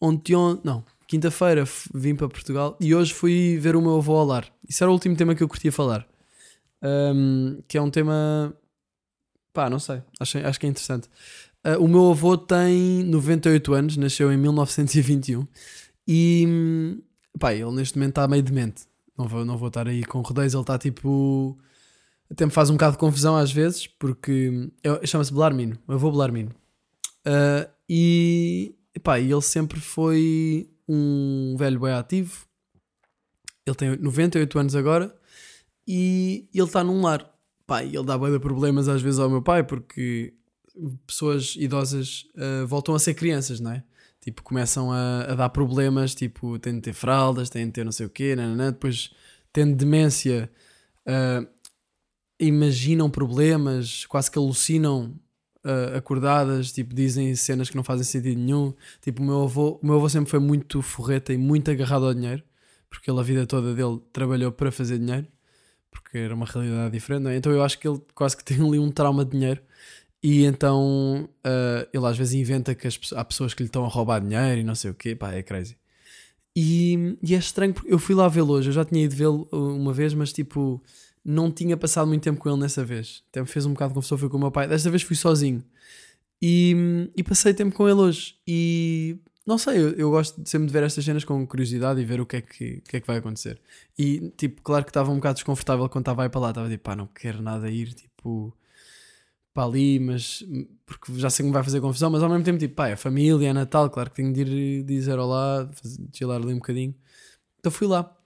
ontem, on- não, quinta-feira vim para Portugal e hoje fui ver o meu avô ao lar. Isso era o último tema que eu curtia falar. Ahm, que é um tema, pá, não sei, acho, acho que é interessante. Ah, o meu avô tem 98 anos, nasceu em 1921 e, pá, ele neste momento está meio demente. Não vou, não vou estar aí com rodeios, ele está tipo. Até me faz um bocado de confusão às vezes, porque eu- chama-se Belarmino, meu avô Belarmino. Ah, e, pá, ele sempre foi um velho bem ativo. Ele tem 98 anos agora e ele está num lar. E ele dá de problemas às vezes ao meu pai porque pessoas idosas ah, voltam a ser crianças, não é? Tipo, começam a, a dar problemas, tipo, têm de ter fraldas, têm de ter não sei o quê, nananã, depois tendo demência, ah, imaginam problemas, quase que alucinam ah, acordadas, tipo, dizem cenas que não fazem sentido nenhum. Tipo, o meu avô, o meu avô sempre foi muito forreta e muito agarrado ao dinheiro, porque ele a vida toda dele trabalhou para fazer dinheiro, porque era uma realidade diferente, é? Então eu acho que ele quase que tem ali um trauma de dinheiro. E então ah, ele às vezes inventa que as há pessoas que lhe estão a roubar dinheiro e não sei o quê, pá, é crazy. E, e é estranho porque eu fui lá vê-lo hoje, eu já tinha ido vê-lo uh, uma vez, mas tipo, não tinha passado muito tempo com ele nessa vez. Até me fez um bocado de confusão, fui com o meu pai. Desta vez fui sozinho. E, e passei tempo com ele hoje. E não sei, eu, eu gosto sempre de ver estas cenas com curiosidade e ver o que é que, que, é que vai acontecer. E tipo, claro que estava um bocado desconfortável quando estava aí para lá. Estava tipo, pá, não quero nada ir, tipo, para ali, mas porque já sei que me vai fazer confusão, mas ao mesmo tempo, tipo, pá, é família, é Natal, claro que tenho de ir dizer olá, chilar ali um bocadinho. Então fui lá.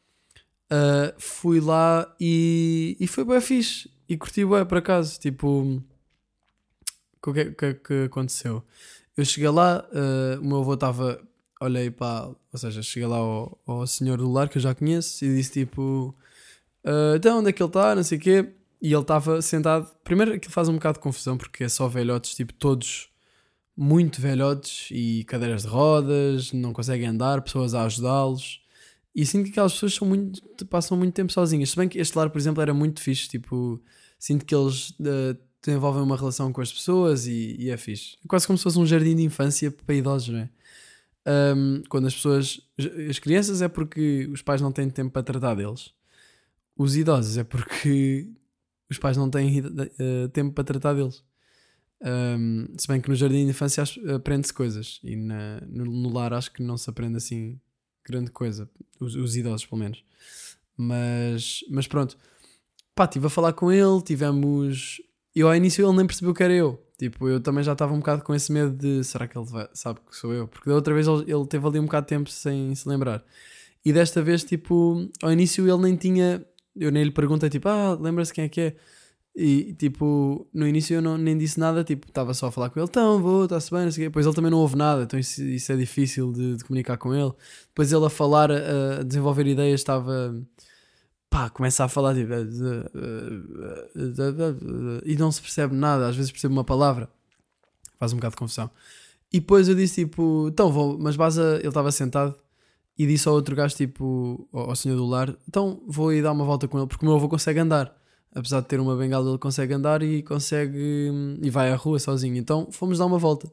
Uh, fui lá e, e foi bem fixe. E curti bem por acaso. Tipo, o que, é- que é que aconteceu? Eu cheguei lá, uh, o meu avô estava. Olhei para. Ou seja, cheguei lá ao, ao senhor do lar que eu já conheço e disse tipo: "Uh, Então, onde é que ele está? Não sei o quê. E ele estava sentado. Primeiro, aquilo faz um bocado de confusão porque é só velhotes, tipo, todos muito velhotes e cadeiras de rodas, não conseguem andar, pessoas a ajudá-los. E sinto que aquelas pessoas são muito, passam muito tempo sozinhas. Se bem que este lar, por exemplo, era muito fixe. Tipo, sinto que eles eh, desenvolvem uma relação com as pessoas e, e é fixe. É quase como se fosse um jardim de infância para idosos, não é? Ahm, quando as pessoas. As crianças é porque os pais não têm tempo para tratar deles. Os idosos é porque os pais não têm eh, tempo para tratar deles. Um, se bem que no jardim de infância aprende-se coisas e na- no, no lar acho que não se aprende assim grande coisa, os, os idosos pelo menos. Mas, mas pronto, pá, estive a falar com ele, tivemos. Eu ao início ele nem percebeu que era eu. Tipo, eu também já estava um bocado com esse medo de será que ele vai- sabe que sou eu? Porque da outra vez ele, ele teve ali um bocado de tempo sem se lembrar. E desta vez, tipo, ao início ele nem tinha. Eu nem lhe perguntei, tipo, ah, lembra-se quem é que é? E tipo, no início eu não, nem disse nada, tipo, estava só a falar com ele, então vou, está-se bem, não sei o quê. Depois ele também não ouve nada, então isso, isso é difícil de, de comunicar com ele. Depois ele a falar, a, a desenvolver ideias, estava. Pá, começa a falar, tipo. e não se percebe nada, às vezes percebe uma palavra, faz um bocado de confusão. E depois eu disse, tipo, então vou, mas basa, ele estava sentado e disse ao outro gajo, tipo, ao, senhor do lar, então vou ir dar uma volta com ele, porque o meu avô consegue andar apesar de ter uma bengala, ele consegue andar e consegue hum, e vai à rua sozinho. Então fomos dar uma volta.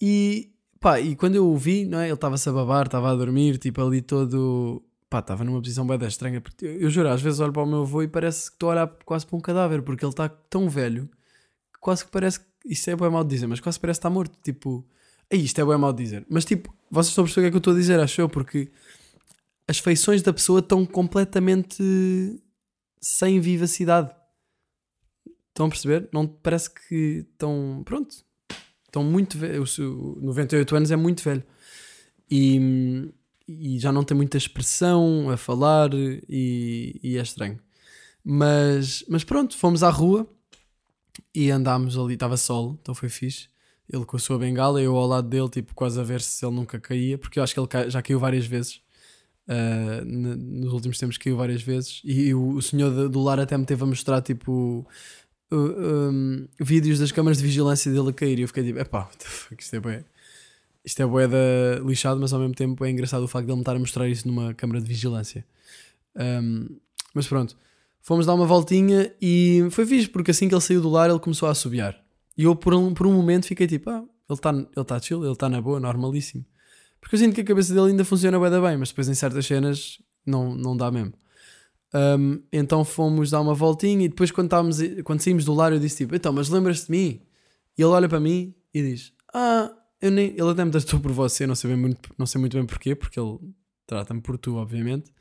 E pá, e quando eu o vi, não é? Ele estava-se a babar, estava a dormir, tipo ali todo. Pá, estava numa posição bem estranha. Porque eu, juro, às vezes olho para o meu avô e parece que estou a olhar quase para um cadáver, porque ele está tão velho que quase que parece. Isso é bem mal de dizer, mas quase parece que está morto. Tipo, Ei, isto é bem mal de dizer. Mas tipo, vocês estão a perceber o que é que eu estou a dizer, acho eu, porque as feições da pessoa estão completamente sem vivacidade. Estão a perceber? Não parece que estão. Pronto. Estão muito velhos. 98 anos é muito velho. E, e já não tem muita expressão a falar e, e é estranho. Mas, mas pronto, fomos à rua e andámos ali. Estava sol, então foi fixe. Ele com a sua bengala, eu ao lado dele, tipo, quase a ver se ele nunca caía, porque eu acho que ele já caiu várias vezes. Uh, nos últimos tempos caiu várias vezes e o, o senhor do- lar até me teve a mostrar tipo uh, um, vídeos das câmaras de vigilância dele a cair e eu fiquei tipo, epá, what isto é bué isto é bué da lixado, mas ao mesmo tempo é engraçado o facto de ele me estar a mostrar isso numa câmara de vigilância Um, mas pronto, fomos dar uma voltinha e foi fixe porque assim que ele saiu do lar ele começou a assobiar e eu por um, por um momento fiquei tipo, ah, ele está ele tá chill, ele está na boa, normalíssimo porque eu sinto que a cabeça dele ainda funciona bem, bem, mas depois em certas cenas não, não dá mesmo. Um, então fomos dar uma voltinha e depois quando, estávamos, quando saímos do lar eu disse tipo, então, mas lembras-te de mim? E ele olha para mim e diz, ah, eu nem... Ele até me tratou por você, não sei, bem muito, não sei muito bem porquê, porque ele trata-me por tu, obviamente.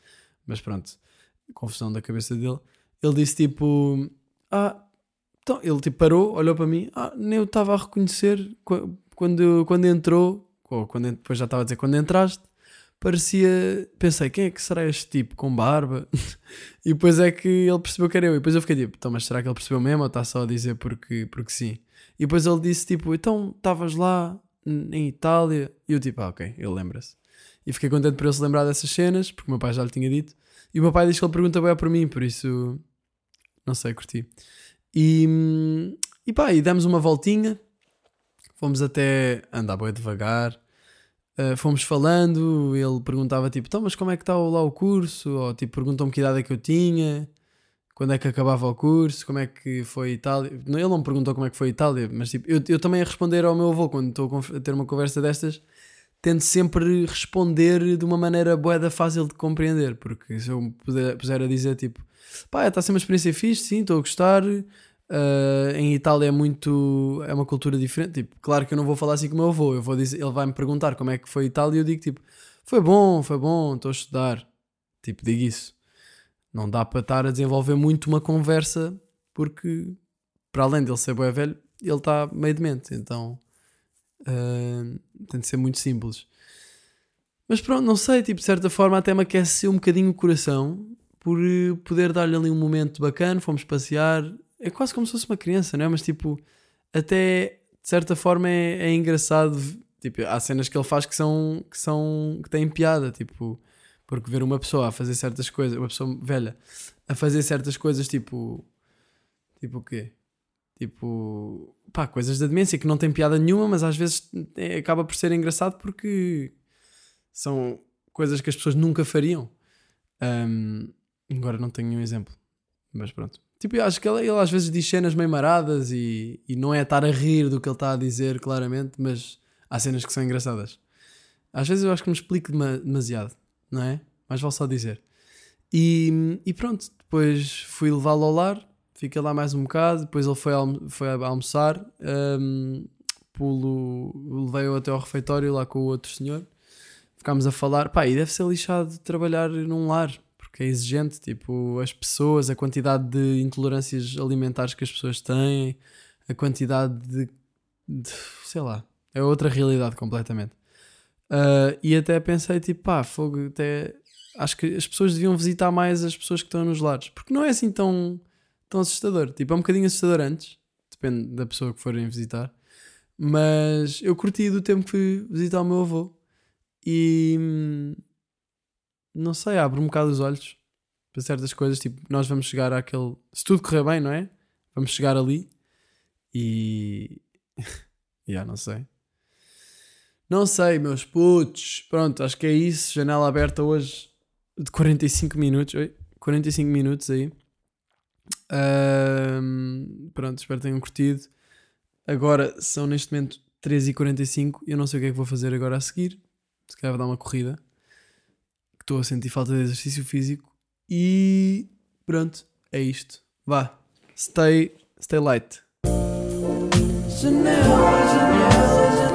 Mas pronto, confusão da cabeça dele. Ele disse tipo, ah, então, ele tipo parou, olhou para mim, ah, nem eu estava a reconhecer qu- quando, quando entrou, ou quando, depois já estava a dizer quando entraste, parecia, pensei, quem é que será este tipo com barba? e depois é que ele percebeu que era eu, e depois eu fiquei tipo, então, mas será que ele percebeu mesmo ou está só a dizer porque, porque sim? E depois ele disse tipo, então estavas lá em Itália, e eu tipo, ah, ok, ele lembra-se. E fiquei contente por ele se lembrar dessas cenas, porque o meu pai já lhe tinha dito. E o meu pai diz que ele pergunta bem por mim, por isso não sei, curti. E, e pá, e demos uma voltinha, fomos até andar bem devagar, uh, fomos falando, ele perguntava tipo, então, mas como é que está lá o curso? Ou tipo, perguntou-me que idade é que eu tinha, quando é que acabava o curso, como é que foi Itália. Ele não me perguntou como é que foi Itália, mas tipo, eu, eu também a responder ao meu avô quando estou a ter uma conversa destas, tento sempre responder de uma maneira boeda fácil de compreender, porque se eu me puser a dizer tipo, pá, está a ser uma experiência fixe, sim, estou a gostar. Uh, em Itália é muito. é uma cultura diferente. Tipo, claro que eu não vou falar assim com o meu avô. Eu vou dizer, ele vai me perguntar como é que foi Itália e eu digo tipo, foi bom, foi bom, estou a estudar. Tipo, digo isso. Não dá para estar a desenvolver muito uma conversa porque, para além dele ser bué velho, ele está meio demente. Então uh, tem de ser muito simples. Mas pronto, não sei, tipo, de certa forma até me aquece um bocadinho o coração por eh, poder dar-lhe ali um momento bacana, fomos passear. É quase como se fosse uma criança, não é? Mas tipo, até de certa forma é, é engraçado. Tipo, há cenas que ele faz que são, que são que têm piada, tipo, porque ver uma pessoa a fazer certas coisas, uma pessoa velha a fazer certas coisas, tipo, tipo o quê? Tipo, pá, coisas da demência que não tem piada nenhuma, mas às vezes é- acaba por ser engraçado porque são coisas que as pessoas nunca fariam. Ahm, agora não tenho nenhum exemplo, mas pronto. Tipo, eu acho que ele, ele às vezes diz cenas meio maradas e, e não é estar a rir do que ele está a dizer, claramente, mas há cenas que são engraçadas. Às vezes eu acho que me explico dema- demasiado, não é? Mas vale só dizer. E, e pronto, depois fui levá-lo ao lar, fiquei lá mais um bocado, depois ele foi, almo foi almoçar, um, pulo, levei-o até ao refeitório lá com o outro senhor, ficámos a falar, pá, e deve ser lixado trabalhar num lar, porque é exigente, tipo, as pessoas, a quantidade de intolerâncias alimentares que as pessoas têm, a quantidade de, de sei lá, é outra realidade completamente. Uh, e até pensei, tipo, pá, fogo, até acho que as pessoas deviam visitar mais as pessoas que estão nos lares, porque não é assim tão, tão assustador. Tipo, é um bocadinho assustador antes, depende da pessoa que forem visitar. Mas eu curti do tempo que fui visitar o meu avô e hum, não sei, abre um bocado os olhos para certas coisas. Tipo, nós vamos chegar àquele. Se tudo correr bem, não é? Vamos chegar ali e. Já, yeah, não sei. Não sei, meus putos. Pronto, acho que é isso. Janela aberta hoje de 45 minutos. Oi? 45 minutos aí. Um, pronto, espero que tenham curtido. Agora são neste momento 13h45. Eu não sei o que é que vou fazer agora a seguir. Se calhar vou dar uma corrida. Estou a sentir falta de exercício físico. E pronto, é isto. Vá. Stay, stay light. Janela, janela, janela.